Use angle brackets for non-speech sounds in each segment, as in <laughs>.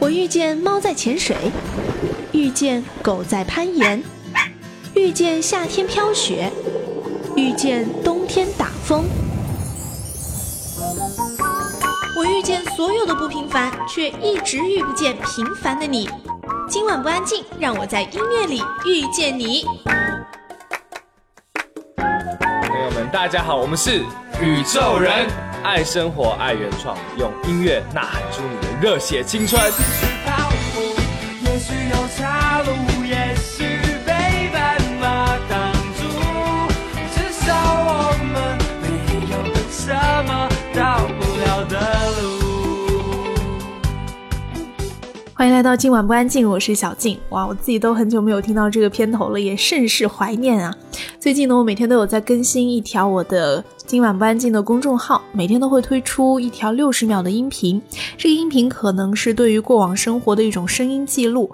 我遇见猫在潜水，遇见狗在攀岩，遇见夏天飘雪，遇见冬天打风。我遇见所有的不平凡，却一直遇不见平凡的你。今晚不安静，让我在音乐里遇见你。朋友们，大家好，我们是宇宙人，爱生活，爱原创，用音乐呐喊出你热血青春。也许有岔路，来到今晚不安静，我是小静。哇，我自己都很久没有听到这个片头了，也甚是怀念啊。最近呢，我每天都有在更新一条我的今晚不安静的公众号，每天都会推出一条六十秒的音频。这个音频可能是对于过往生活的一种声音记录。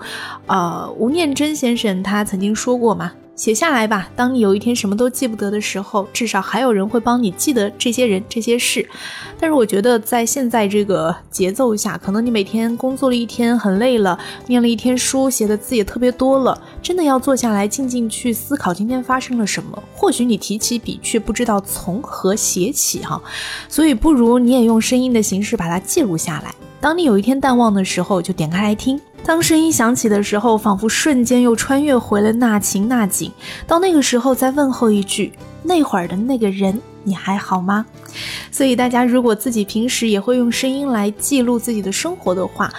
呃，吴念真先生他曾经说过嘛。写下来吧。当你有一天什么都记不得的时候，至少还有人会帮你记得这些人、这些事。但是我觉得，在现在这个节奏下，可能你每天工作了一天很累了，念了一天书，写的字也特别多了，真的要坐下来静静去思考今天发生了什么。或许你提起笔，却不知道从何写起哈。所以，不如你也用声音的形式把它记录下来。当你有一天淡忘的时候，就点开来听。当声音响起的时候，仿佛瞬间又穿越回了那情那景。到那个时候，再问候一句：“那会儿的那个人，你还好吗？”所以，大家如果自己平时也会用声音来记录自己的生活的话，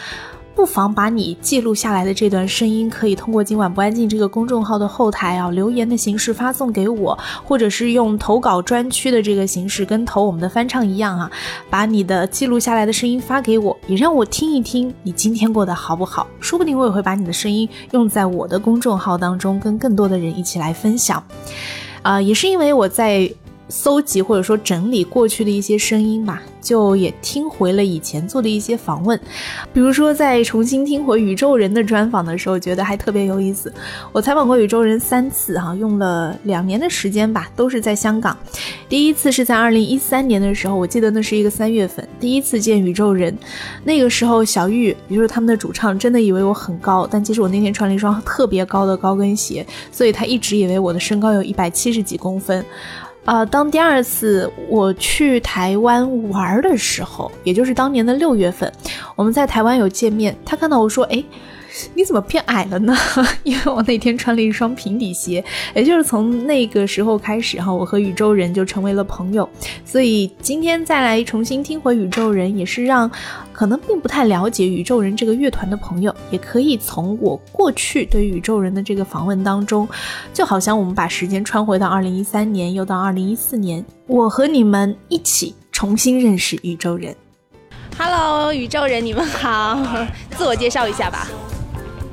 不妨把你记录下来的这段声音，可以通过今晚不安静这个公众号的后台啊留言的形式发送给我，或者是用投稿专区的这个形式，跟投我们的翻唱一样啊，把你的记录下来的声音发给我，也让我听一听你今天过得好不好。说不定我也会把你的声音用在我的公众号当中，跟更多的人一起来分享。啊、也是因为我在。搜集或者说整理过去的一些声音吧，就也听回了以前做的一些访问，比如说在重新听回宇宙人的专访的时候，觉得还特别有意思。我采访过宇宙人三次哈，用了两年的时间吧，都是在香港。第一次是在二零一三年的时候，我记得那是一个三月份，第一次见宇宙人。那个时候小玉，也就是他们的主唱，真的以为我很高，但其实我那天穿了一双特别高的高跟鞋，所以他一直以为我的身高有一百七十几公分。啊、当第二次我去台湾玩的时候，也就是当年的六月份，我们在台湾有见面，他看到我说：“哎。”你怎么变矮了呢？<laughs> 因为我那天穿了一双平底鞋，也就是从那个时候开始哈，我和宇宙人就成为了朋友。所以今天再来重新听回宇宙人，也是让可能并不太了解宇宙人这个乐团的朋友，也可以从我过去对宇宙人的这个访问当中，就好像我们把时间穿回到二零一三年，又到二零一四年，我和你们一起重新认识宇宙人。Hello，宇宙人，你们好，<laughs> 自我介绍一下吧。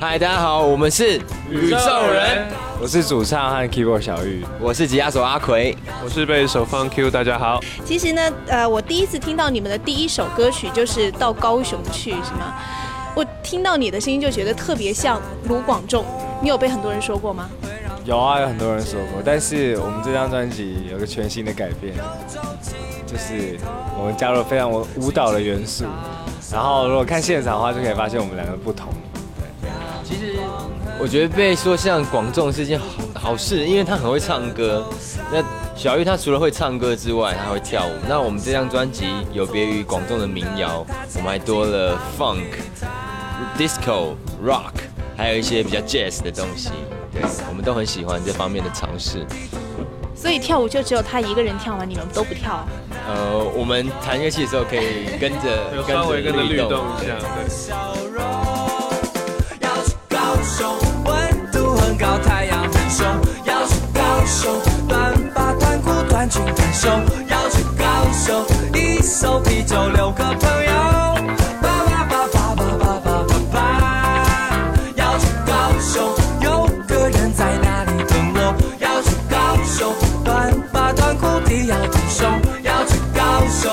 嗨，大家好，我们是宇宙人，我是主唱和 keyboard 小玉，我是吉他手阿奎。我是贝手方 Q，大家好。其实呢，呃，我第一次听到你们的第一首歌曲就是到高雄去，是吗？我听到你的声音就觉得特别像卢广仲，你有被很多人说过吗？有啊，有很多人说过，但是我们这张专辑有个全新的改变，就是我们加入了非常舞蹈的元素，然后如果看现场的话，就可以发现我们两个不同。我觉得被说像广众是一件好好事，因为他很会唱歌。那小玉她除了会唱歌之外，她还会跳舞。那我们这张专辑有别于广众的民谣，我们还多了 funk、disco、rock，还有一些比较 jazz 的东西。对，我们都很喜欢这方面的尝试。所以跳舞就只有他一个人跳吗？你们都不跳？呃，我们弹乐器的时候可以跟着有稍微跟着律动一下，对。笑容要去高雄，温度很高，太阳很凶。要去高雄，短发短裤短裙短袖。要去高雄，一手啤酒六个朋友。叭叭叭叭叭叭叭叭叭。要去高雄，有个人在那里等我。要去高雄，短发短裤地要挺胸。要去高雄，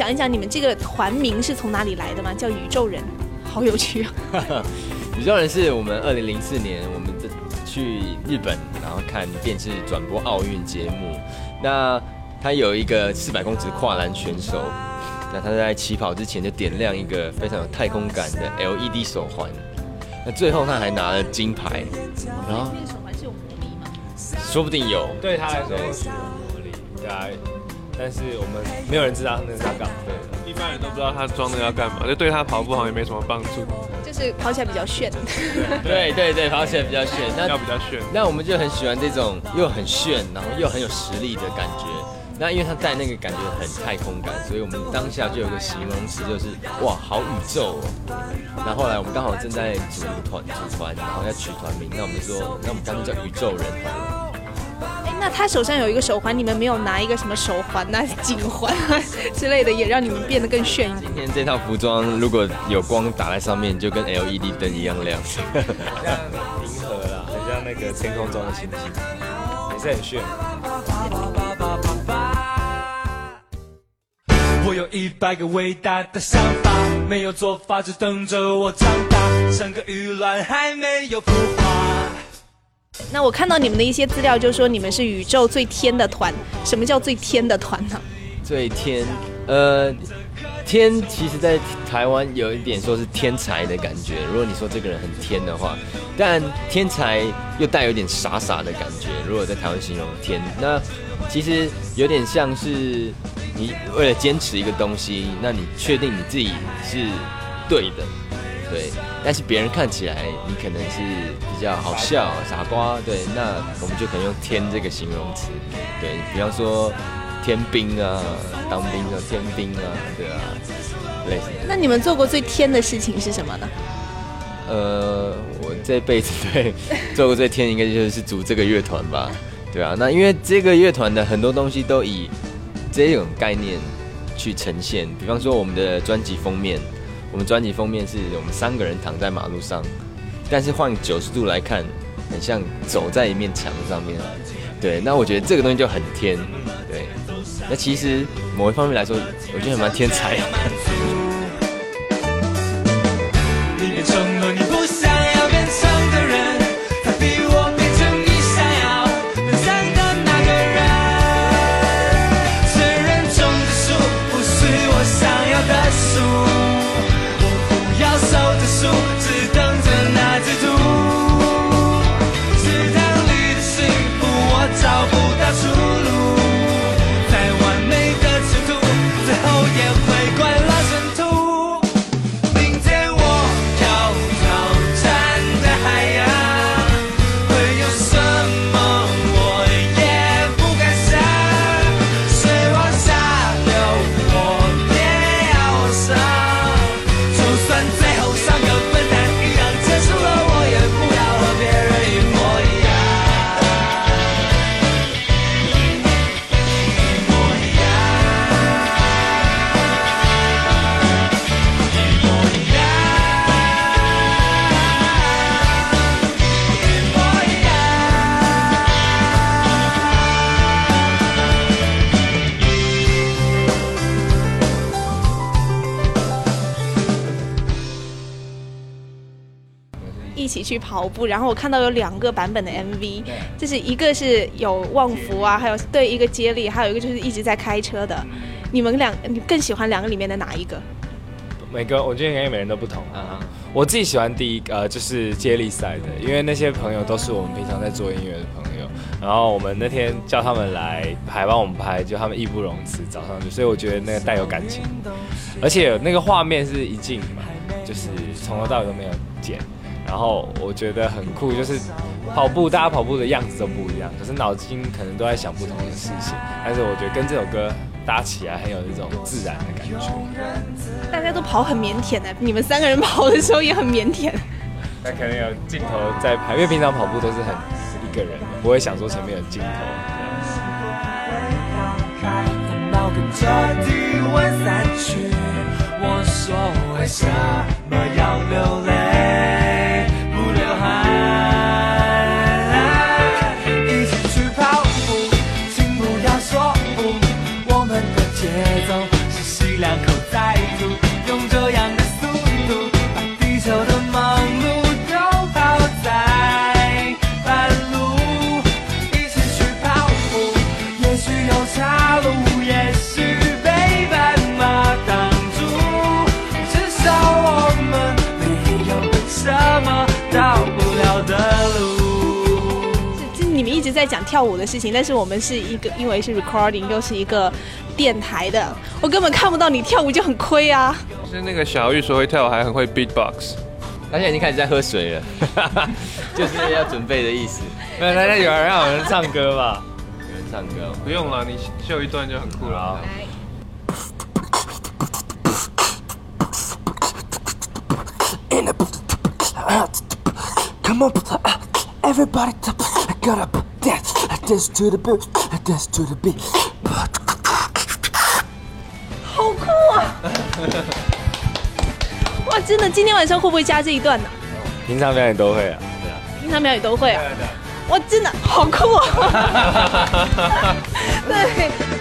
讲一讲你们这个团名是从哪里来的吗？叫宇宙人，好有趣啊！宇宙人是我们二零零四年我们这去日本，然后看电视转播奥运节目。那他有一个四百公尺跨栏选手，那他在起跑之前就点亮一个非常有太空感的 LED 手环。那最后他还拿了金牌，然后那个手环是有魔力吗？说不定有。对他来说是有魔力，对啊，但是我们没有人知道那是他干嘛。一般人都不知道他装那个要干嘛，就对他跑步好像也没什么帮助，就是跑起来比较炫。对对对，跑起来比较炫。那要比较炫。那我们就很喜欢这种又很炫，然后又很有实力的感觉。那因为他带那个感觉很太空感，所以我们当下就有个形容词，就是哇，好宇宙哦。那后来我们刚好正在组一个团，组团，然后要取团名，那我们就说，那我们干脆叫宇宙人团。哎，那他手上有一个手环，你们没有拿一个什么手环啊、颈环啊之类的，也让你们变得更炫一点。今天这套服装如果有光打在上面，就跟 LED 灯一样亮。很像银河啦，很像那个天空中的星星，也是很炫。我有一百个伟大的想法，没有做法只等着我长大，像个鱼卵还没有孵化。那我看到你们的一些资料，就说你们是宇宙最天的团。什么叫最天的团呢？最天，呃，天其实在台湾有一点说是天才的感觉。如果你说这个人很天的话，但天才又带有点傻傻的感觉。如果在台湾形容天，那其实有点像是你为了坚持一个东西，那你确定你自己是对的，对，但是别人看起来你可能是比较好笑、傻瓜，对，那我们就可能用天这个形容词，对比方说。天兵啊，当兵的天兵啊，对啊，类似。那你们做过最天的事情是什么呢？呃，我这辈子对做过最天，应该就是组这个乐团吧，对啊。那因为这个乐团的很多东西都以这种概念去呈现，比方说我们的专辑封面，我们专辑封面是我们三个人躺在马路上，但是换九十度来看，很像走在一面墙上面。对，那我觉得这个东西就很天，对。那其实某一方面来说，我觉得还蛮天才。<laughs> 跑步，然后我看到有两个版本的 MV，就是一个是有旺福啊，还有对一个接力，还有一个就是一直在开车的。你们两，你更喜欢两个里面的哪一个？每个我觉得应该每人都不同啊。我自己喜欢第一个，呃，就是接力赛的，因为那些朋友都是我们平常在做音乐的朋友，然后我们那天叫他们来排帮我们拍，就他们义不容辞找上去，所以我觉得那个带有感情，而且那个画面是一镜嘛，就是从头到尾都没有剪，然后我觉得很酷，就是跑步大家跑步的样子都不一样，可是脑筋可能都在想不同的事情，但是我觉得跟这首歌搭起来很有那种自然的感觉。大家都跑很腼腆的，你们三个人跑的时候也很腼腆。那可能有镜头在拍，因为平常跑步都是很一个人，不会想说前面有镜头。讲跳舞的事情，但是我们是一个因为是 recording 又是一个电台的，我根本看不到你跳舞就很亏啊。是那个小玉说会跳舞，还很会 beatbox。他现在已经开始在喝水了，<laughs> 就是要准备的意思。没有，大家有人让我们唱歌吧？有人唱歌哦，不用了，你秀一段就很酷了。Come on, everybody, get up, dance, dance to the beat, dance to the beat. 好酷啊！<laughs> 哇，真的，今天晚上会不会加这一段呢？平常表演都会啊。平常表演都会啊。哇，真的好酷啊！<laughs> <laughs> 对。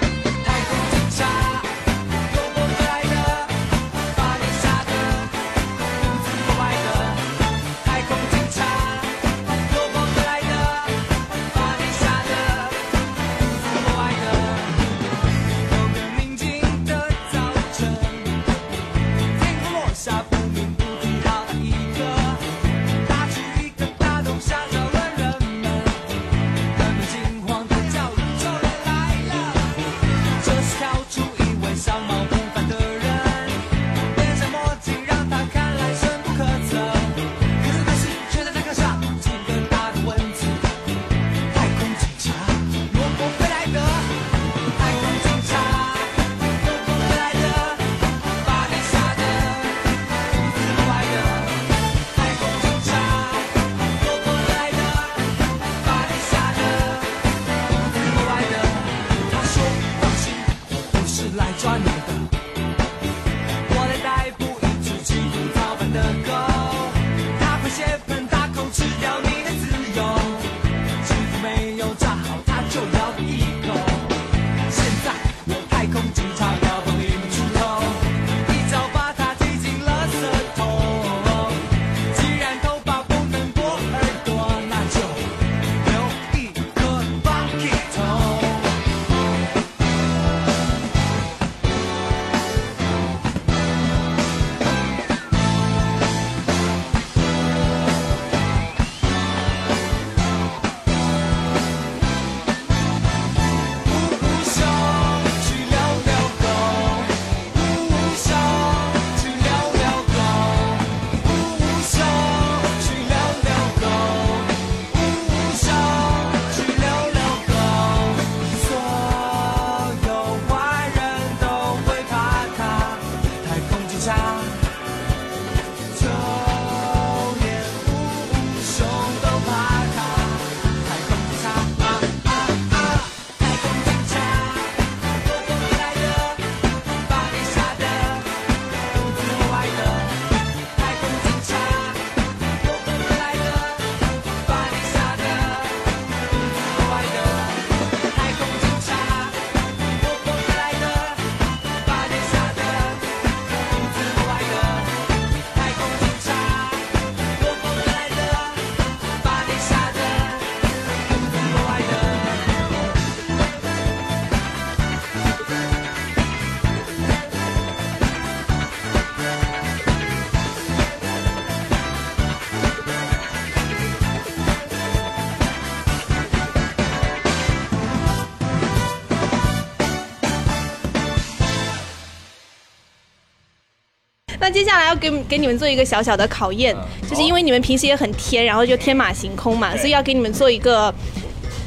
给给你们做一个小小的考验，就是因为你们平时也很天，然后就天马行空嘛，所以要给你们做一个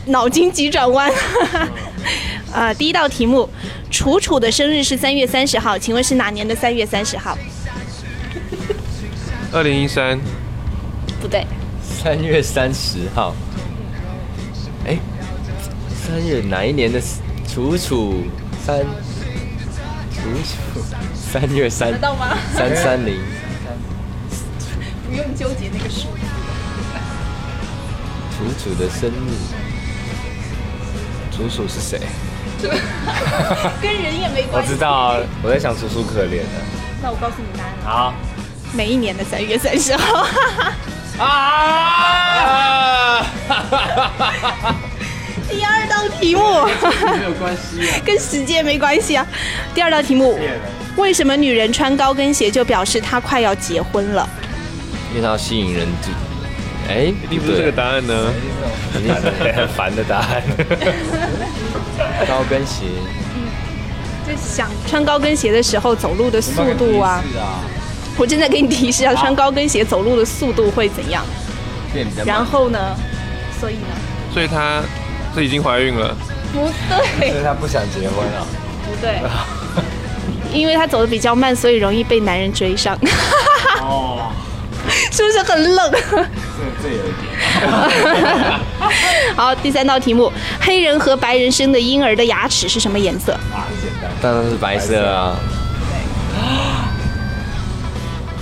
脑筋急转弯。啊，<laughs> 第一道题目，楚楚的生日是三月三十号，请问是哪年的三月三十号？<laughs> 二零一三，不对，三月三十号。哎，三月哪一年的楚楚三？楚楚三月三吗？三三零。不用纠结那个数。楚楚的生日，楚楚是谁？跟人也没关系。我知道啊，我在想楚楚可怜的。那我告诉你答案，好每一年的三月三十号。啊，<laughs> 第二道题目没有关系啊。跟时间没关系啊。第二道题目，为什么女人穿高跟鞋就表示她快要结婚了？因为她要吸引人注哎，一定不是这个答案呢。很 <laughs> 烦的答案。<laughs> 高跟鞋，嗯就想穿高跟鞋的时候走路的速度啊。我正在给你提示啊，穿高跟鞋走路的速度会怎样？变慢然后呢？所以呢？所以她是已经怀孕了，不对，所以她不想结婚啊。不对，<laughs> 因为她走的比较慢，所以容易被男人追上。哦，<laughs> 是不是很冷？这这有一点。<laughs> 好，第三道题目：黑人和白人生的婴儿的牙齿是什么颜色？啊，很简单。当然是白色啊。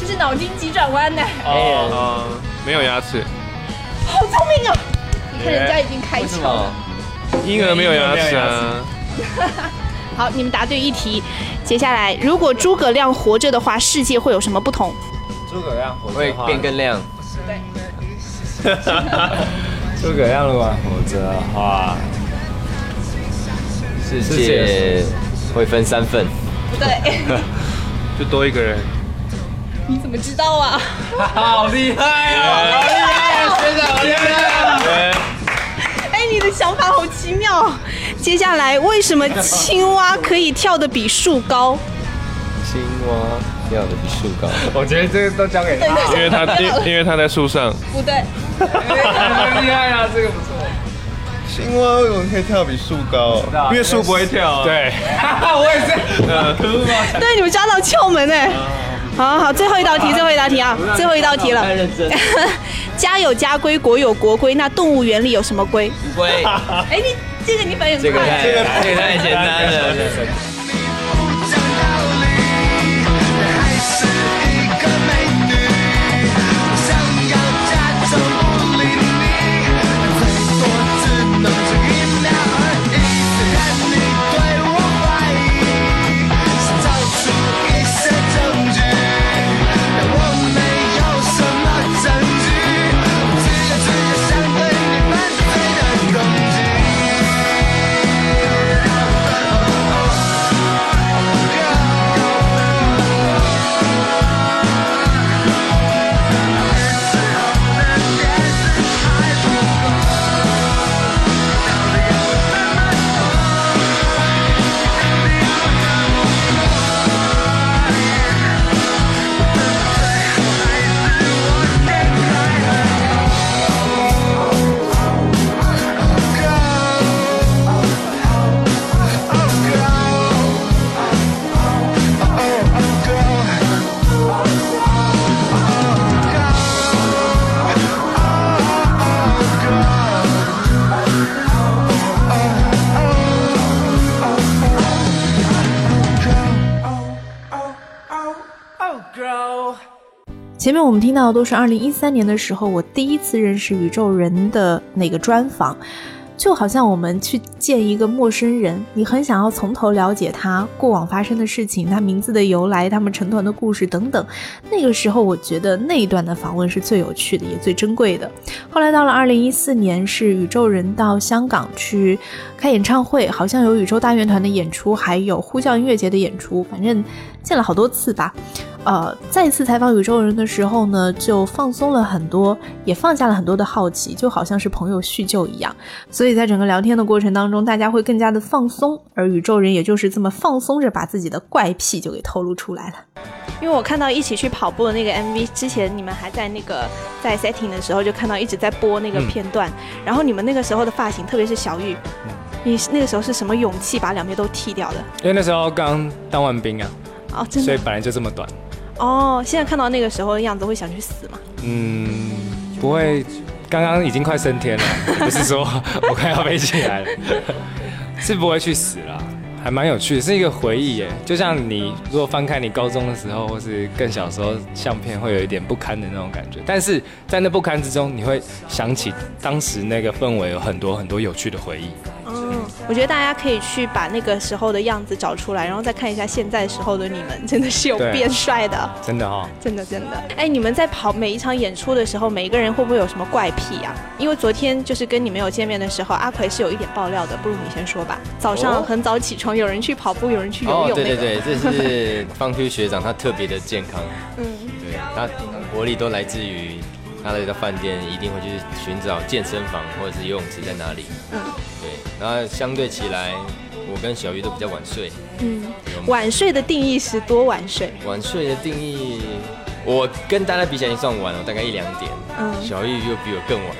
这是脑筋急转弯呢，黑人哦，没有牙齿，好聪明哦！你看人家已经开窍了。婴儿没有牙齿啊。<laughs> 好，你们答对一题。接下来，如果诸葛亮活着的话，世界会有什么不同？诸葛亮活着话变更亮，<laughs> 诸葛亮如果还活着的话，世界 <laughs> 会分三份。不对，就多一个人。你怎么知道啊？<laughs> 好厉害哦！好厉害，学长好厉害！哎，你的想法好奇妙哦。接下来，为什么青蛙可以跳得比树高？青蛙跳得比树高，<laughs> 我觉得这个都交给他。因为他因 <laughs> 因为他在树上，不对，很厉害啊，这个不错。青蛙为什么可以跳比树高？因为树不会跳啊。对，我也是。对，你们抓到窍门哎。好好，最后一道题，最后一道题啊，最后一道题了。太认真。<laughs> 家有家规，国有国规，那动物园里有什么规？乌龟，哎，你这个你反应很快。这个太这个这个太简单了。我们听到的都是二零一三年的时候，我第一次认识宇宙人的那个专访，就好像我们去见一个陌生人，你很想要从头了解他过往发生的事情，他名字的由来，他们成团的故事等等。那个时候，我觉得那一段的访问是最有趣的，也最珍贵的。后来到了二零一四年，是宇宙人到香港去开演唱会，好像有宇宙大乐团的演出，还有呼叫音乐节的演出，反正见了好多次吧。呃，再次采访宇宙人的时候呢，就放松了很多，也放下了很多的好奇，就好像是朋友叙旧一样。所以在整个聊天的过程当中，大家会更加的放松，而宇宙人也就是这么放松着，把自己的怪癖就给透露出来了。因为我看到一起去跑步的那个 MV 之前，你们还在那个在 setting 的时候就看到一直在播那个片段，然后你们那个时候的发型，特别是小玉，你那个时候是什么勇气把两边都剃掉的？因为那时候刚当完兵啊，哦，真的所以本来就这么短。哦，现在看到那个时候的样子，会想去死吗？嗯，不会，刚刚已经快升天了，<laughs> 不是说我快要飞起来了，<laughs> 是不会去死了，还蛮有趣的，是一个回忆耶。就像你如果翻开你高中的时候，或是更小时候相片，会有一点不堪的那种感觉，但是在那不堪之中，你会想起当时那个氛围，有很多很多有趣的回忆。嗯，我觉得大家可以去把那个时候的样子找出来，然后再看一下现在时候的你们，真的是有变帅的，真的哈、真的真的。哎，你们在跑每一场演出的时候，每一个人会不会有什么怪癖啊？因为昨天就是跟你们有见面的时候，阿奎是有一点爆料的，不如你先说吧。早上很早起床，有人去跑步，有人去游哦，泳、那个。对对对，这是方 Q 学长，他特别的健康，嗯，对他活力都来自于他来到饭店一定会去寻找健身房或者是游泳池在哪里。嗯对，然后相对起来，我跟小玉都比较晚睡。嗯，晚睡的定义是多晚睡？晚睡的定义，我跟大家比起来已经算晚了，大概一两点。嗯小玉又比我更晚。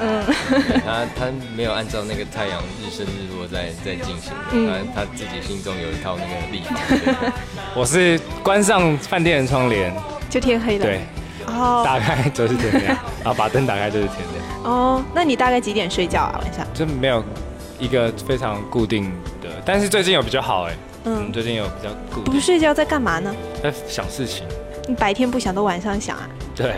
嗯对他他没有按照那个太阳日升日落在在进行的，嗯他他自己心中有一套那个历法。<laughs> 我是关上饭店的窗帘，就天黑了。对，哦打开就是天亮，然后把灯打开就是天亮，哦，那你大概几点睡觉啊？晚上？就没有一个非常固定的。但是最近有比较好哎，嗯嗯，最近有比较固定不，睡觉在干嘛呢？在想事情，你白天不想，都晚上想啊？对。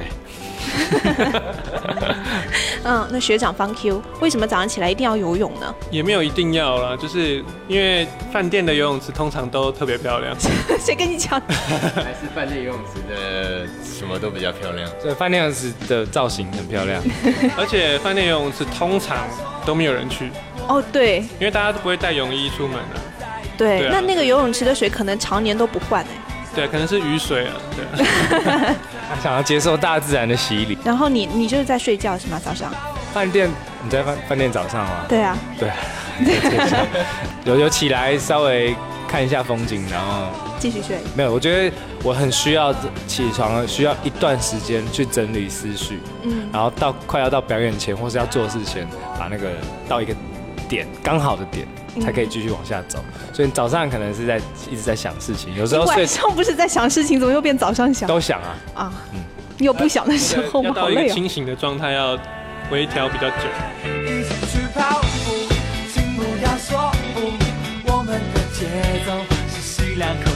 <laughs> 嗯，那学长方 Q 为什么早上起来一定要游泳呢？也没有一定要啦，就是因为饭店的游泳池通常都特别漂亮，<laughs> 谁跟你讲？<laughs> 还是饭店游泳池的什么都比较漂亮。这饭店游泳池的造型很漂亮，而且饭店游泳池通常都没有人去，哦，对因为大家都不会带泳衣出门啊。对，对啊那那个游泳池的水可能常年都不换哎。对，可能是雨水啊，对。他 <laughs> 想要接受大自然的洗礼。然后你你就是在睡觉是吗？早上？饭店你在饭饭店早上吗？对啊，对，<laughs> 有有起来稍微看一下风景，然后继续睡。没有，我觉得我很需要起床，需要一段时间去整理思绪，嗯，然后到快要到表演前或是要做事前，把那个到一个点刚好的点，嗯才可以继续往下走。所以早上可能是在一直在想事情，有时候睡晚上不是在想事情，怎么又变早上想都想啊。啊？你有不想的时候吗？好要到一个累哦。清醒的状态，要微调比较久。一起去跑步，请不要说不。我们的节奏是西两口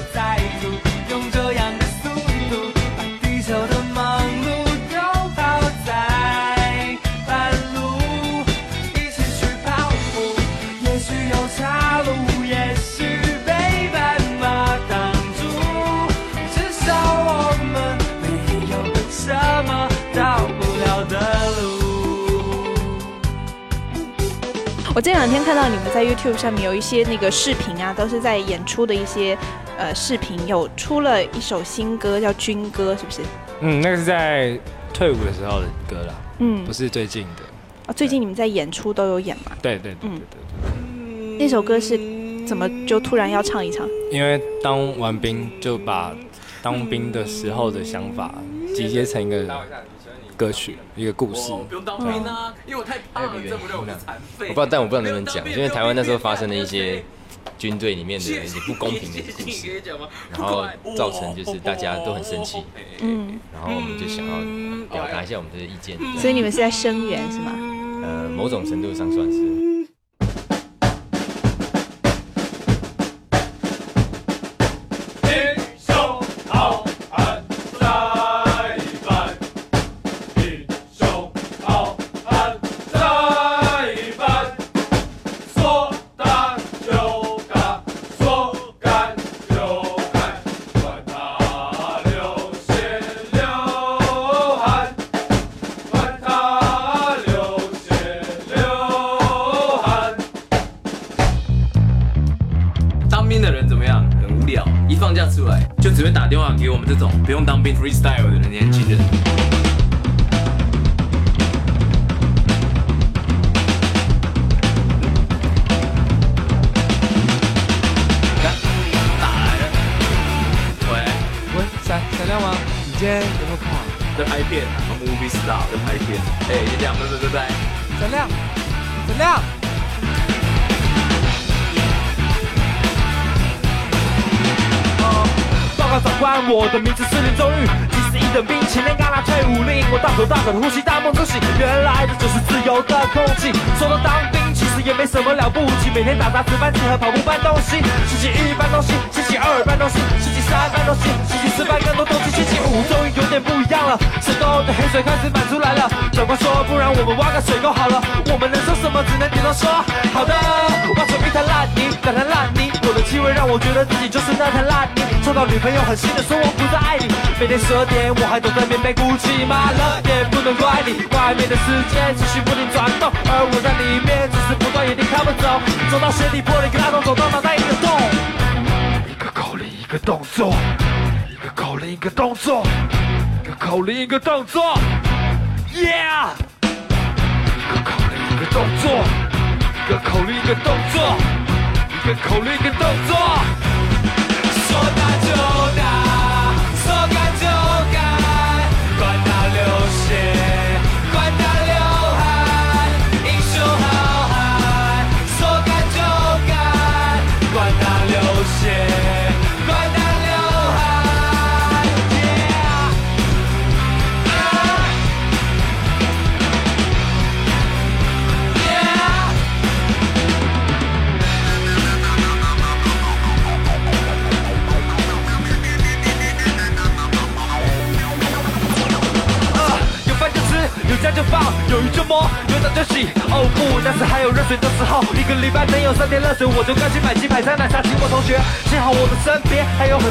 我这两天看到你们在 YouTube 上面有一些那个视频啊，都是在演出的一些呃视频，有出了一首新歌叫《军歌》，是不是？嗯，那个是在退伍的时候的歌啦，嗯不，是最近的。啊最近你们在演出都有演嘛？对对对嗯对对那首歌是怎么就突然要唱一唱？因为当完兵就把当兵的时候的想法集结成一个歌曲，一个故事。不用当兵啊，因为我太胖了，个原因这不让我是残废。我不知道，但我不知道能不能讲，因为台湾那时候发生了一些军队里面的一些不公平的故事，然后造成就是大家都很生气，嗯，然后我们就想要表达一下我们的意见，所以你们是在声援是吗？呃，某种程度上算是。报告长官，我的名字是林中玉，你是一等兵，前面旮旯退伍令，我大口大口的呼吸，大梦初醒，原来这就是自由的空气。说到当兵，其实也没什么了不起，每天打杂值班制和跑步搬东西，星期一搬东西，星期二搬东西，星期三搬东西，星期四搬更多东西，星期五终于有点不一样了，深沟的黑水开始满出来了。长官说，不然我们挖个水沟好了，我们能说什么？只能点头说好的。挖出一滩烂泥，两滩烂泥，我的气味让我觉得自己就是那滩烂泥。抽到女朋友狠心的说我不再爱你，每天十二点我还躲在棉被鼓起麻了，也不能怪你。外面的世界持续不停转动，而我在里面只是不断眼睛看不走，走到鞋底破了一个大洞，走到脑袋一个洞。一个动作，一个口令一个动作，一个口令一个动作。Yeah！一个口令一个动作，一个口令一个动作，一个口令一个动作。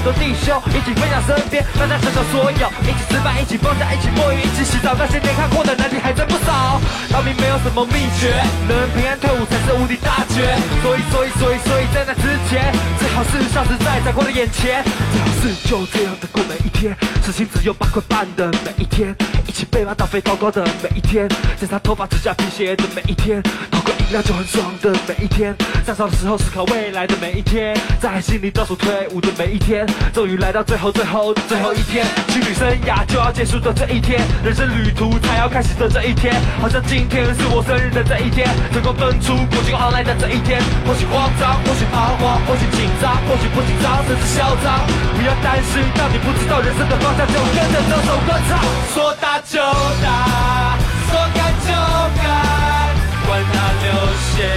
多弟兄，一起分享身边大家承受所有，一起吃饭，一起放假，一起摸鱼，一起洗澡，那些年看过的难题还真不少。当兵没有什么秘诀，能平安退伍才是无敌大绝。所以所以好事像实在在过的眼前，最好是就这样的过每一天，事情只有八块半的每一天，一起被骂到飞高高的每一天，检查头发、指甲、皮鞋的每一天，偷个饮料就很爽的每一天，上哨的时候思考未来的每一天，在心里倒数退伍的每一天，终于来到最后最后的最后一天，情侣生涯就要结束的这一天，人生旅途才要开始的这一天，好像今天是我生日的这一天，成功登出国境航来的这一天，或许慌张，或许彷徨，或许紧张，或许不紧张，甚至嚣张，不要担心，当你不知道人生的方向，就跟着这首歌唱。说打就打，说干就干，管他流血，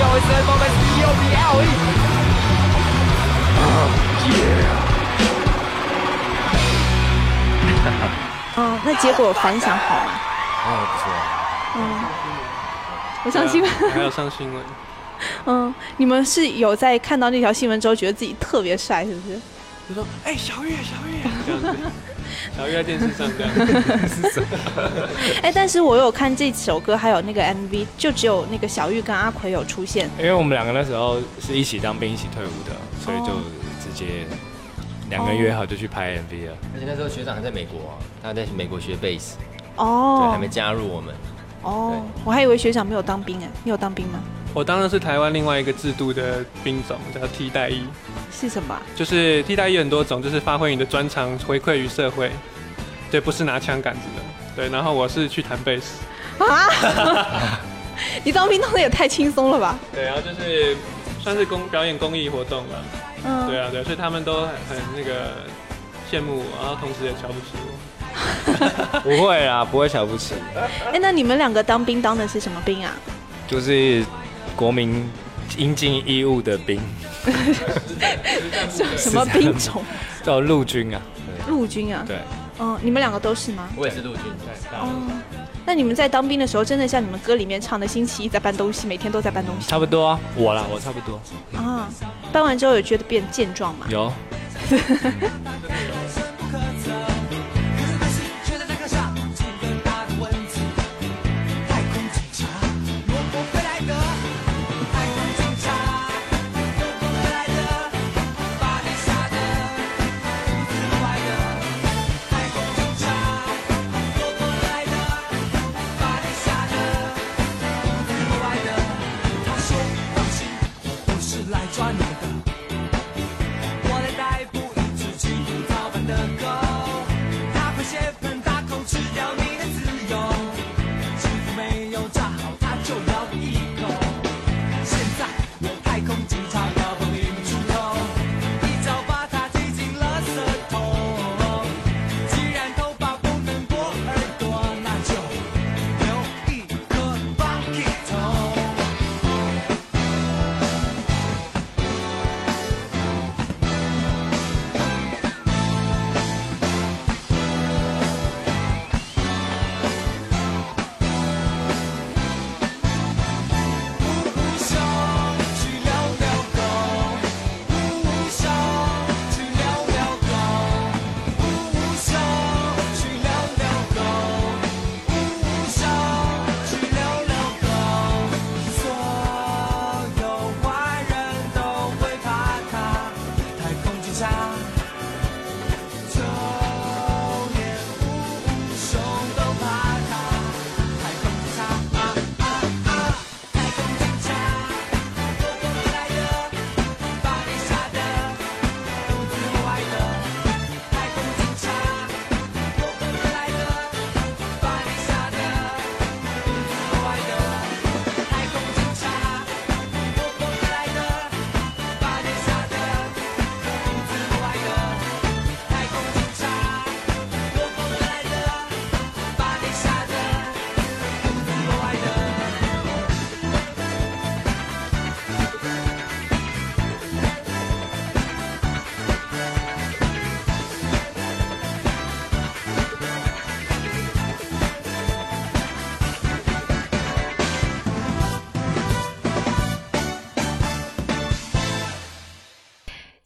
O S M O S D O B L E。嗯，那结果反响好吗？哦，不错。嗯，我上新闻，还有上新闻，<laughs> 嗯，你们是有在看到那条新闻之后觉得自己特别帅，是不是？就说哎、小月小月 <laughs> 小玉在电视上这样，<laughs> 哎，但是我有看这首歌，还有那个 MV，就只有那个小玉跟阿奎有出现。因为我们两个那时候是一起当兵、一起退伍的，所以就哦直接两个人约好就去拍 MV 了。而且那时候学长还在美国啊，他在美国学贝斯，哦对，哦还没加入我们。哦，我还以为学长没有当兵哎，你有当兵吗？我当的是台湾另外一个制度的兵种，叫替代役。是什么啊？就是替代役很多种，就是发挥你的专长，回馈于社会。对，不是拿枪杆子的。对，然后我是去弹贝斯。啊！<laughs> 你当兵当的也太轻松了吧？对，然后就是算是公表演公益活动吧。嗯，对啊，对，所以他们都很很那个羡慕我，然后同时也瞧不起我。<laughs> 不会啦，不会瞧不起，哎，那你们两个当兵当的是什么兵啊？就是国民应尽义务的兵，<laughs> 什么兵种？叫陆军啊。陆军啊？对，嗯，你们两个都是吗？我也是陆军，哦，那你们在当兵的时候，真的像你们歌里面唱的，星期一在搬东西，每天都在搬东西差不多啊，我啦，我差不多啊？搬完之后有觉得变健壮吗？有。<laughs>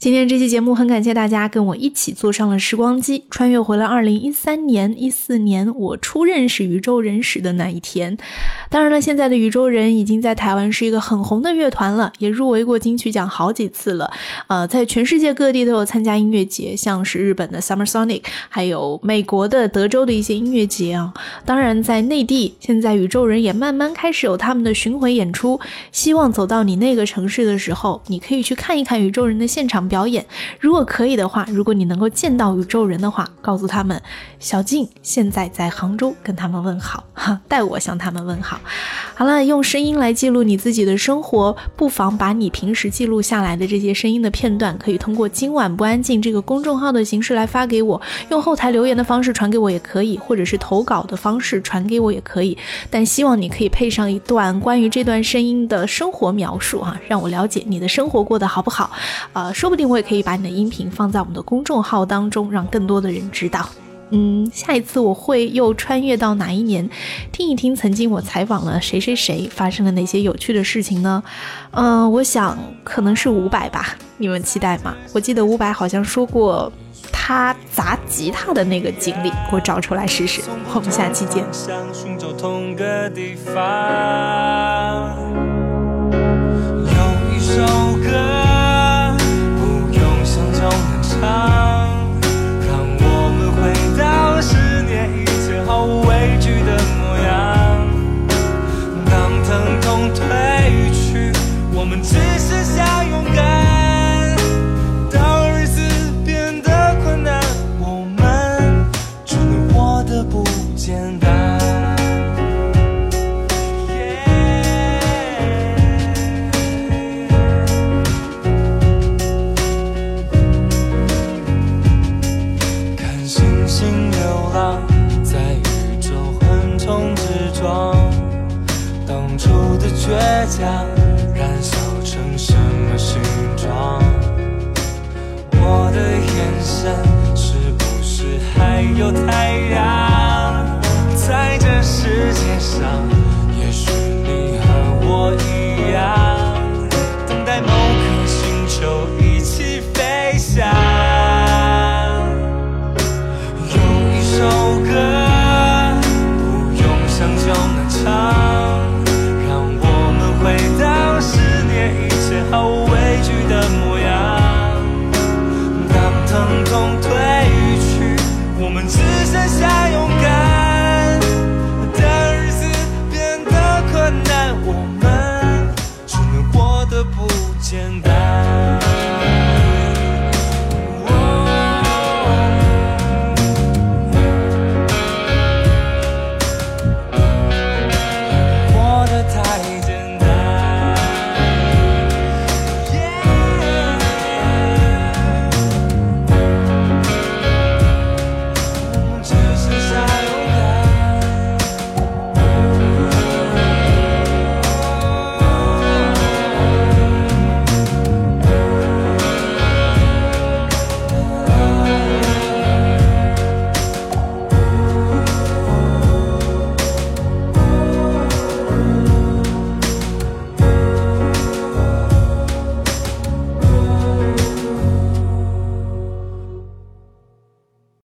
今天这期节目很感谢大家跟我一起坐上了时光机，穿越回了二零一三年、一四年我初认识宇宙人时的那一天。当然了，现在的宇宙人已经在台湾是一个很红的乐团了，也入围过金曲奖好几次了。呃，在全世界各地都有参加音乐节，像是日本的 Summer Sonic，还有美国的德州的一些音乐节啊。当然，在内地，现在宇宙人也慢慢开始有他们的巡回演出。希望走到你那个城市的时候，你可以去看一看宇宙人的现场表演。如果可以的话，如果你能够见到宇宙人的话，告诉他们，小静现在在杭州，跟他们问好，哈，代我向他们问好。好了，用声音来记录你自己的生活，不妨把你平时记录下来的这些声音的片段，可以通过“今晚不安静”这个公众号的形式来发给我，用后台留言的方式传给我也可以，或者是投稿的方式传给我也可以。但希望你可以配上一段关于这段声音的生活描述哈、让我了解你的生活过得好不好。呃，说不定我也可以把你的音频放在我们的公众号当中，让更多的人知道。嗯，下一次我会又穿越到哪一年，听一听曾经我采访了谁谁谁，发生了哪些有趣的事情呢？嗯、我想可能是伍佰吧，你们期待吗？我记得伍佰好像说过他砸吉他的那个经历，我找出来试试。我们下期见。相寻就同个地方。有一首歌，不用想就能唱，